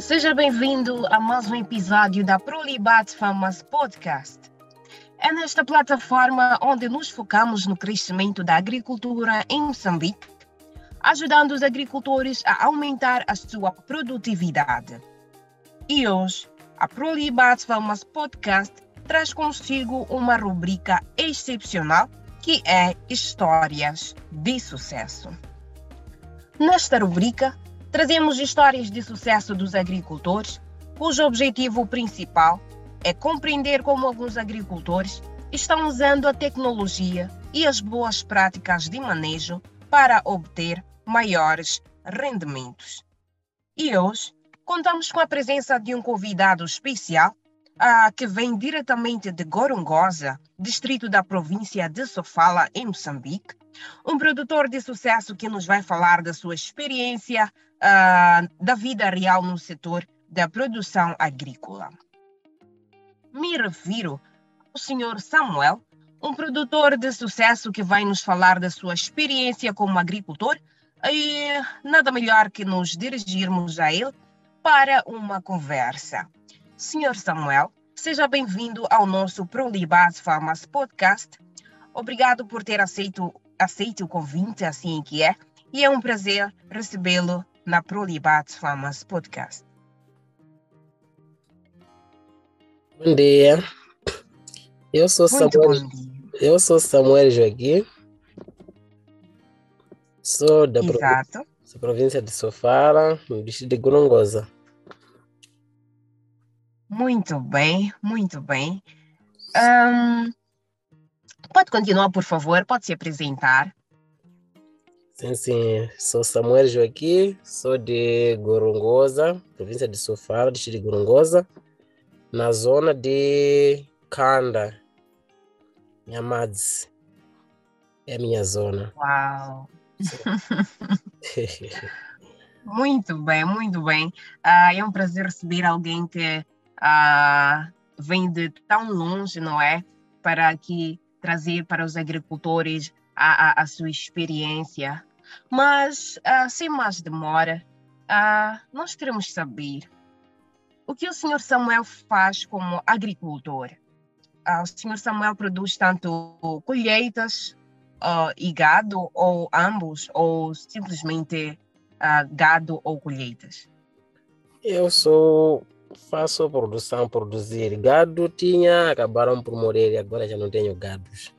Seja bem-vindo a mais um episódio da Prolibat Famas Podcast. É nesta plataforma onde nos focamos no crescimento da agricultura em Moçambique, ajudando os agricultores a aumentar a sua produtividade. E hoje, a Prolibat Famas Podcast traz consigo uma rubrica excepcional que é Histórias de Sucesso. Nesta rubrica, trazemos histórias de sucesso dos agricultores, cujo objetivo principal é compreender como alguns agricultores estão usando a tecnologia e as boas práticas de manejo para obter maiores rendimentos. E hoje contamos com a presença de um convidado especial uh, que vem diretamente de Gorongosa, distrito da província de Sofala, em Moçambique, um produtor de sucesso que nos vai falar da sua experiência uh, da vida real no setor da produção agrícola. Me refiro ao senhor Samuel, um produtor de sucesso que vai nos falar da sua experiência como agricultor e nada melhor que nos dirigirmos a ele para uma conversa. Senhor Samuel, seja bem-vindo ao nosso ProLibas Farmas Podcast. Obrigado por ter aceito, aceito o convite, assim que é, e é um prazer recebê-lo na ProLibas Farmas Podcast. Bom dia. Eu sou Muito Samuel. Eu sou Samuel Joaquim. Sou da província, Exato. sou província de Sofala, no distrito de Gorongosa. Muito bem, muito bem. Ahn, pode continuar, por favor? Pode se apresentar. Sim, sim. Sou Samuel Joaquim, sou de Gorongosa, província de Sofala, distrito de Gorongosa, na zona de Kanda, Nhamadzi. É a minha zona. Uau! Muito bem, muito bem. Ah, é um prazer receber alguém que ah, vem de tão longe, não é? Para aqui trazer para os agricultores a, a, a sua experiência. Mas, ah, sem mais demora, ah, nós queremos saber o que o senhor Samuel faz como agricultor. Ah, o senhor Samuel produz tanto colheitas e gado, ou ambos, ou simplesmente gado ou colheitas? Eu sou faço produção, produzir gado tinha, acabaram por morrer e agora já não tenho gados.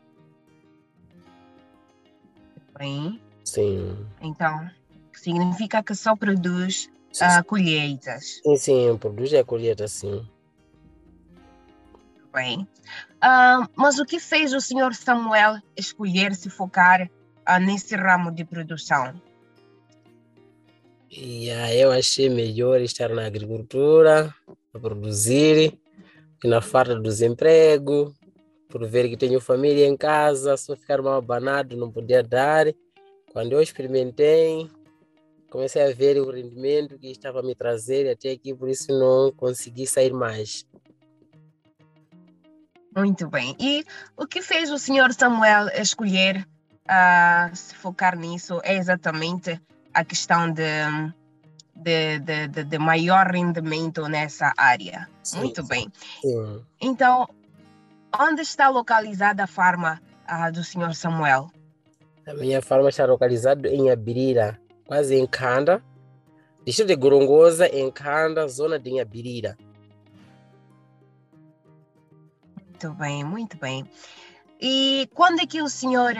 Bem, Sim, então, significa que só produz sim, ah, colheitas. sim, sim, produz a colheita sim. Bem. Ah, mas o que fez o senhor Samuel escolher se focar ah, nesse ramo de produção? E aí eu achei melhor estar na agricultura, a produzir, que na farta do desemprego, por ver que tenho família em casa, só ficar mal abanado, não podia dar. Quando eu experimentei, comecei a ver o rendimento que estava me trazer até aqui, por isso não consegui sair mais. Muito bem. E o que fez o senhor Samuel escolher ah, se focar nisso é exatamente a questão de, de, de, de- de maior rendimento nessa área. Sim, Muito bem. Sim. Então, onde está localizada a farma ah, do senhor Samuel? A minha farma está localizada em Abirira, quase em Kanda, distrito de Gorongosa, em Kanda, zona de Abirira. Muito bem, muito bem. E quando é que o senhor,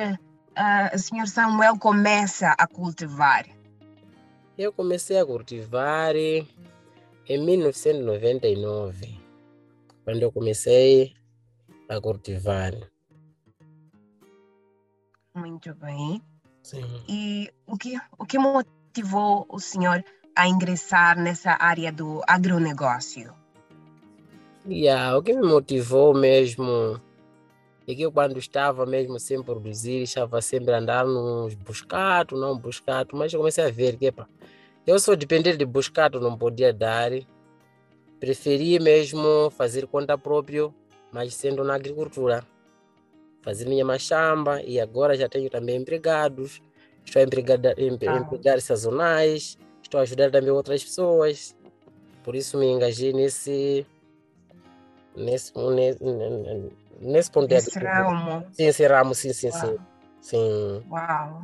ah, o senhor Samuel começa a cultivar? Eu comecei a cultivar em 1999, quando eu comecei a cultivar. Muito bem. Sim. E o que, o que motivou o senhor a ingressar nessa área do agronegócio? E ah, o que me motivou mesmo é que eu, quando estava mesmo sem produzir, estava sempre a andar nos buscados, não buscado, mas eu comecei a ver que epa, eu só depender de buscado não podia dar. Preferi mesmo fazer conta própria, mas sendo na agricultura. Fazer minha machamba e agora já tenho também empregados. Estou a empregada, em, Ah. empregar sazonais, estou a ajudar também outras pessoas. Por isso me engajei nesse nesse, nesse, nesse ponto Esse ramo. Sim, esse ramo, sim, sim, Uau. sim. Sim. Uau.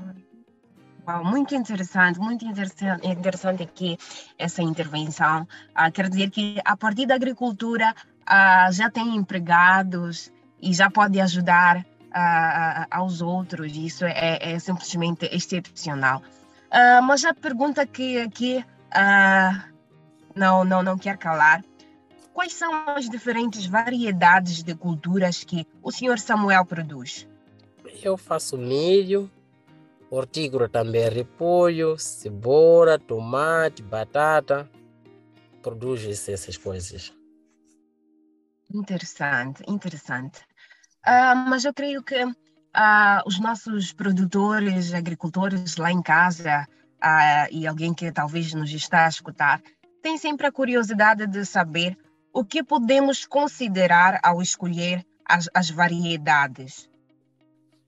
Uau, muito interessante, muito interessante, interessante aqui essa intervenção. Ah, quer dizer que a partir da agricultura ah, já tem empregados e já pode ajudar ah, ah, aos outros. Isso é, é simplesmente excepcional. Ah, mas a pergunta que aqui ah, não, não, não quer calar. Quais são as diferentes variedades de culturas que o senhor Samuel produz? Eu faço milho, hortícola também, repolho, cebola, tomate, batata. Produzo essas coisas. Interessante, interessante. Ah, mas eu creio que ah, os nossos produtores, agricultores lá em casa ah, e alguém que talvez nos está a escutar, tem sempre a curiosidade de saber o que podemos considerar ao escolher as, as variedades.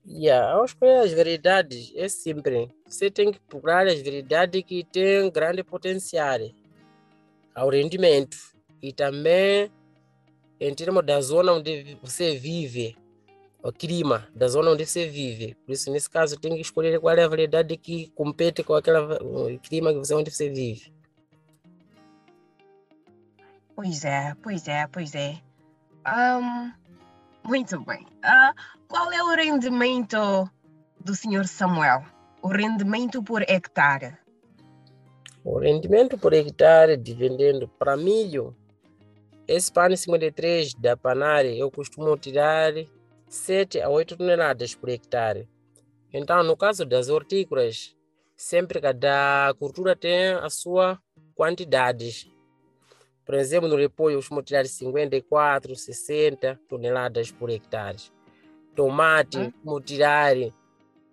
Yeah, ao escolher as variedades, é simples. Você tem que procurar as variedades que têm grande potencial ao rendimento e também em termos da zona onde você vive, o clima da zona onde você vive. Por isso, nesse caso, tem que escolher qual é a variedade que compete com aquele clima onde você vive. Pois é, pois é, pois é. Ahm, muito bem. Ah, qual é o rendimento do senhor Samuel? O rendimento por hectare? O rendimento por hectare, dependendo para milho, esse pano 53 da Panari, eu costumo tirar 7 a 8 toneladas por hectare. Então, no caso das hortícolas, sempre cada cultura tem a sua quantidade. Por exemplo, no repolho, costumo tirar 54, 60 toneladas por hectare. Tomate, Hum. tirar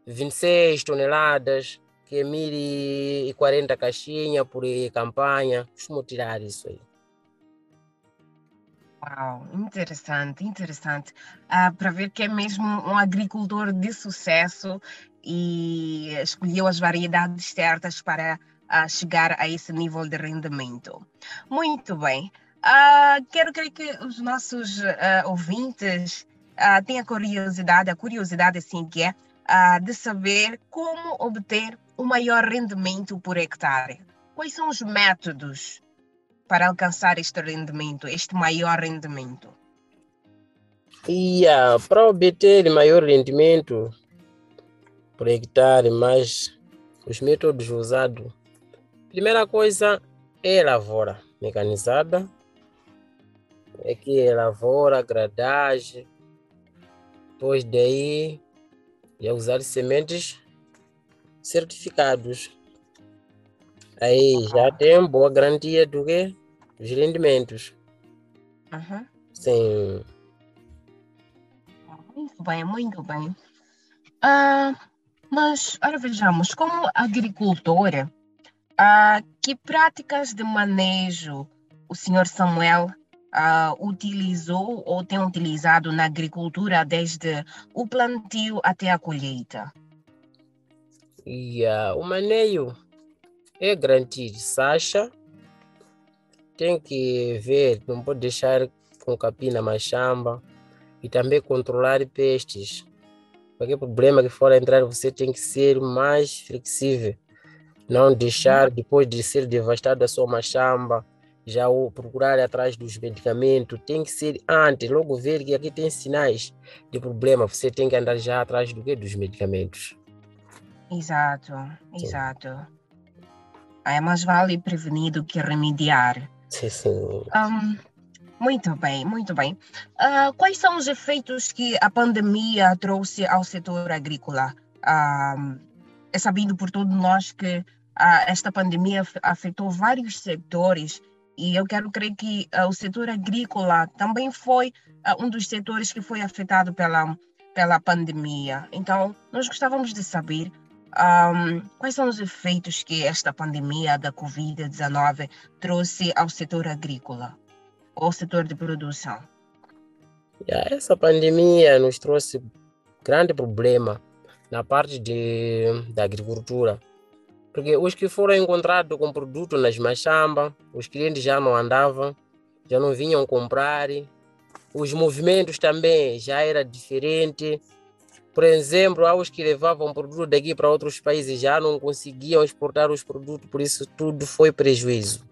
26 toneladas, que é 1040 caixinhas por campanha. Costumo tirar isso aí. Uau, interessante, interessante. Ah, para ver que é mesmo um agricultor de sucesso e escolheu as variedades certas para ah, chegar a esse nível de rendimento. Muito bem. Ah, quero crer que os nossos ah, ouvintes ah, têm a curiosidade, a curiosidade assim que é, ah, de saber como obter o maior rendimento por hectare. Quais são os métodos para alcançar este rendimento, este maior rendimento? E ah, para obter maior rendimento por hectare, mas os métodos usados, primeira coisa é lavoura mecanizada, aqui é lavoura, gradagem, depois daí é usar sementes certificados. Aí já tem boa garantia do que? Dos rendimentos. Uhum. Sim. Muito bem, muito bem. Ah, mas, ora vejamos, como agricultora, ah, que práticas de manejo o senhor Samuel ah, utilizou ou tem utilizado na agricultura desde o plantio até a colheita? E ah, o maneio é garantir Sacha. Tem que ver, não pode deixar com capim na machamba e também controlar pestes. Qualquer problema que for entrar, você tem que ser mais flexível. Não deixar, depois de ser devastada a sua machamba, já o procurar atrás dos medicamentos. Tem que ser antes, logo ver que aqui tem sinais de problema. Você tem que andar já atrás do que? Dos medicamentos. Exato, exato. É mais vale prevenir do que remediar. Sim, sim. Ahm, muito bem, muito bem. Ah, quais são os efeitos que a pandemia trouxe ao setor agrícola? Ahm, é sabido por todos nós que esta pandemia af- afetou vários setores e eu quero crer que ah, o setor agrícola também foi ah, um dos setores que foi afetado pela, pela pandemia. Então, nós gostávamos de saber ahm, quais são os efeitos que esta pandemia da Covid-19 trouxe ao setor agrícola ou setor de produção. Essa pandemia nos trouxe grande problema na parte de, da agricultura, Porque os que foram encontrados com produto nas machamba, os clientes já não andavam, já não vinham comprar, os movimentos também já era diferente. Por exemplo, aos que levavam produto daqui para outros países já não conseguiam exportar os produtos, por isso tudo foi prejuízo.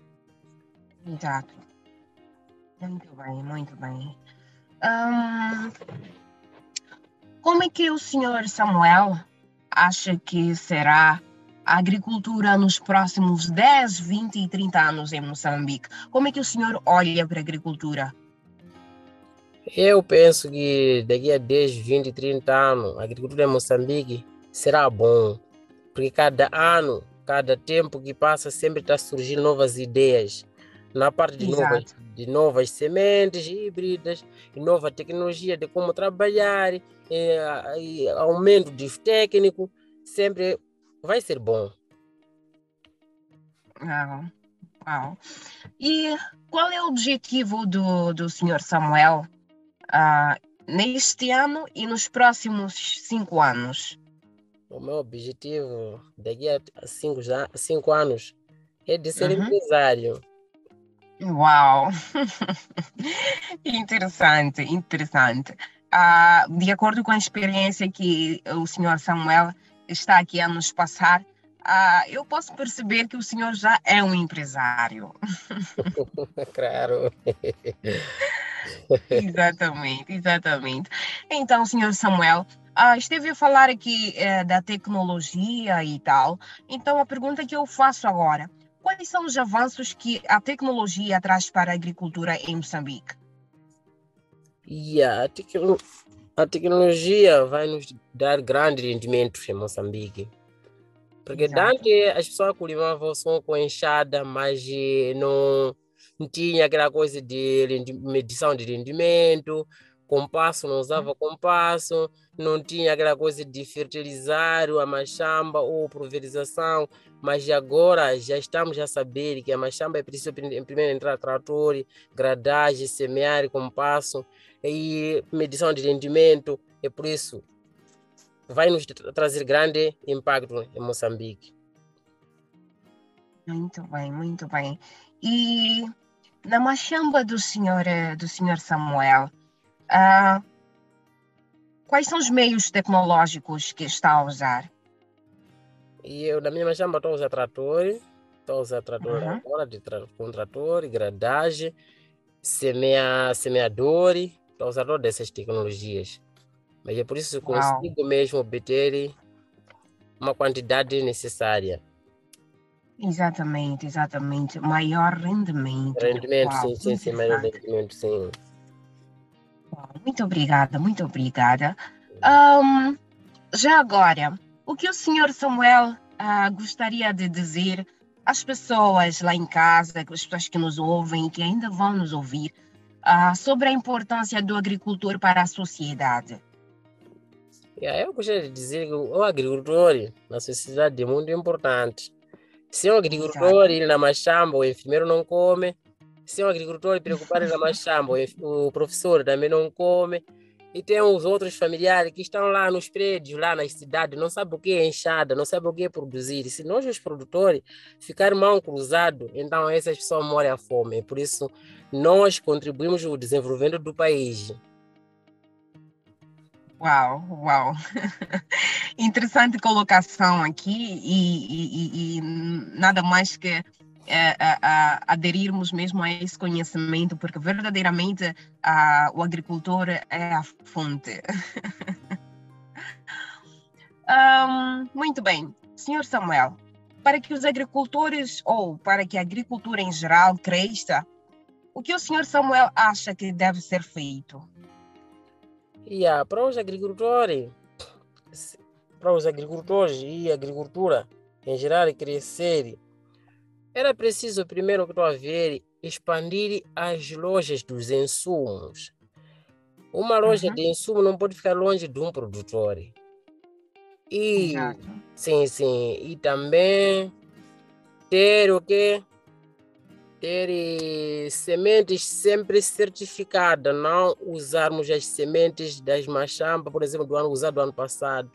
Exato. Muito bem, muito bem. Como é que o senhor Samuel acha que será a agricultura nos próximos 10, 20 e 30 anos em Moçambique? Como é que o senhor olha para a agricultura? Eu penso que daqui a 10, 20, 30 anos, a agricultura em Moçambique será bom, porque cada ano, cada tempo que passa, sempre está surgindo novas ideias. Na parte de novas, de novas sementes híbridas, nova tecnologia de como trabalhar, e, e aumento de técnico, sempre vai ser bom. Uau, uau. E qual é o objetivo do, do senhor Samuel uh, neste ano e nos próximos cinco anos? O meu objetivo daqui a cinco, cinco anos é de ser uhum. empresário. Uau! interessante, interessante. Uh, de acordo com a experiência que o senhor Samuel está aqui a nos passar, uh, eu posso perceber que o senhor já é um empresário. claro. exatamente, exatamente. Então, senhor Samuel, uh, esteve a falar aqui uh, da tecnologia e tal. Então, a pergunta que eu faço agora: quais são os avanços que a tecnologia traz para a agricultura em Moçambique? Yeah, a, tecno a tecnologia vai nos dar grande rendimento em Moçambique. Porque Exato. antes as pessoas cultivavam só com enxada, mas eh, não não tinha aquela coisa de medição de rendimento, compasso, não usava uhum. compasso, não tinha aquela coisa de fertilizar a machamba ou pulverização, mas agora já estamos a saber que a machamba é preciso primeiro entrar trator, gradagem, semear, compasso e medição de rendimento, é por isso vai nos trazer grande impacto em Moçambique. Muito bem, muito bem. E na machamba do senhor, eh, do senhor Samuel, uh, quais são os meios tecnológicos que está a usar? E eu, na minha machamba, estou a usar trator, estou a usar trator uhum. agora, de tra com trator, gradagem, semea, semeador, estou a usar todas essas tecnologias. Mas é por isso que consigo Uau. mesmo obter uma quantidade necessária. Exatamente, exatamente. Maior rendimento. Rendimento, Uau, sim, sim, sim, maior rendimento, sim. Muito obrigada, muito obrigada. Um, já agora, o que o senhor Samuel uh, gostaria de dizer às pessoas lá em casa, as pessoas que nos ouvem e que ainda vão nos ouvir, uh, sobre a importância do agricultor para a sociedade? Yeah, eu gostaria de dizer que o agricultor na sociedade é muito importante se um agricultor ir na machamba, o enfermeiro não come. Se um agricultor preocupado na machamba, o professor também não come. E tem os outros familiares que estão lá nos prédios, lá nas cidades, não sabem o que é enxada, não sabem o que é produzir. Se nós, os produtores, ficarmos mão cruzado, então essas pessoas morrem à fome. Por isso, nós contribuímos no desenvolvimento do país. Uau, uau. Interessante colocação aqui e, e, e, nada mais que é, é, aderirmos mesmo a esse conhecimento, porque verdadeiramente o agricultor é a fonte. um, muito bem, senhor Samuel, para que os agricultores ou para que a agricultura em geral cresça, o que o senhor Samuel acha que deve ser feito? Yeah, para os agricultores, para os agricultores e a agricultura em geral crescer, era preciso primeiro que estou a ver expandir as lojas dos insumos. Uma loja uhum. de insumo não pode ficar longe de um produtor. E Exato. sim, sim, e também ter o que ter eh, sementes sempre certificadas, não usarmos as sementes das machamba, por exemplo, do ano usado do ano passado.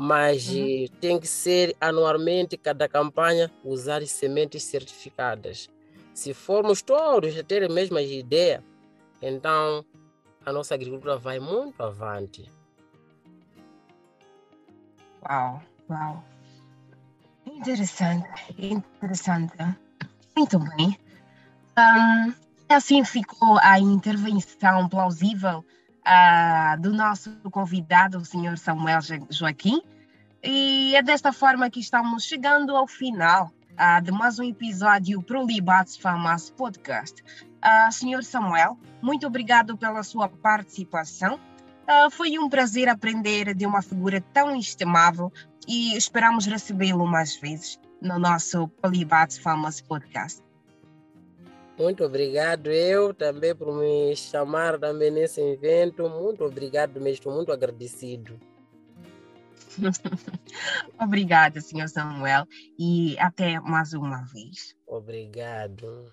Mas uhum. tem que ser anualmente, cada campanha, usar sementes certificadas. Se formos todos a ter a mesma ideia, então a nossa agricultura vai muito avante. Uau, uau. Interessante, interessante. Muito bem. Um, assim ficou a intervenção plausível uh, do nosso convidado, o senhor Samuel Joaquim. E é desta forma que estamos chegando ao final uh, de mais um episódio Pro Libates Famas Podcast. Uh, senhor Samuel, muito obrigado pela sua participação. Uh, foi um prazer aprender de uma figura tão estimável e esperamos recebê-lo mais vezes no nosso Polibates Famas Podcast. Muito obrigado eu também por me chamar também nesse evento. Muito obrigado mesmo, estou muito agradecido. Obrigada, senhor Samuel, e até mais uma vez. Obrigado.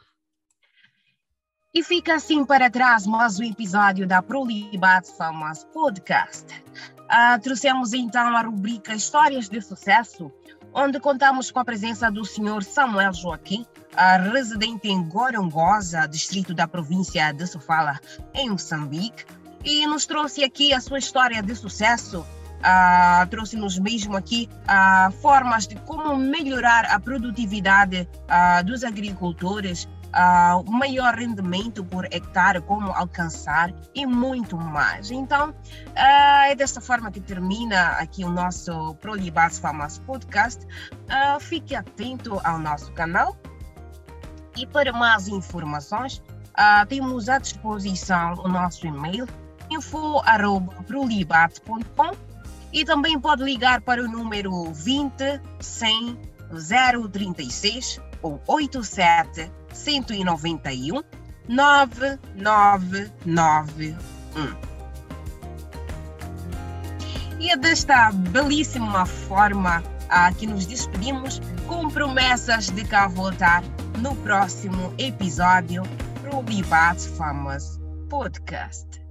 E fica assim para trás mais um episódio da Prolibat Famas Podcast. Uh, trouxemos então a rubrica Histórias de Sucesso, onde contamos com a presença do senhor Samuel Joaquim, residente em Gorongosa, distrito da província de Sofala, em Moçambique, e nos trouxe aqui a sua história de sucesso. Uh, trouxe-nos mesmo aqui uh, formas de como melhorar a produtividade uh, dos agricultores, uh, maior rendimento por hectare, como alcançar e muito mais. Então, uh, é desta forma que termina aqui o nosso Prolibas Famas Podcast. Uh, fique atento ao nosso canal e para mais informações, uh, temos à disposição o nosso e-mail info.prolibate.com e também pode ligar para o número 20 100 036 ou 87 191 9991. E é desta belíssima forma ah, que nos despedimos com promessas de cá voltar no próximo episódio do Bibat Famous Podcast.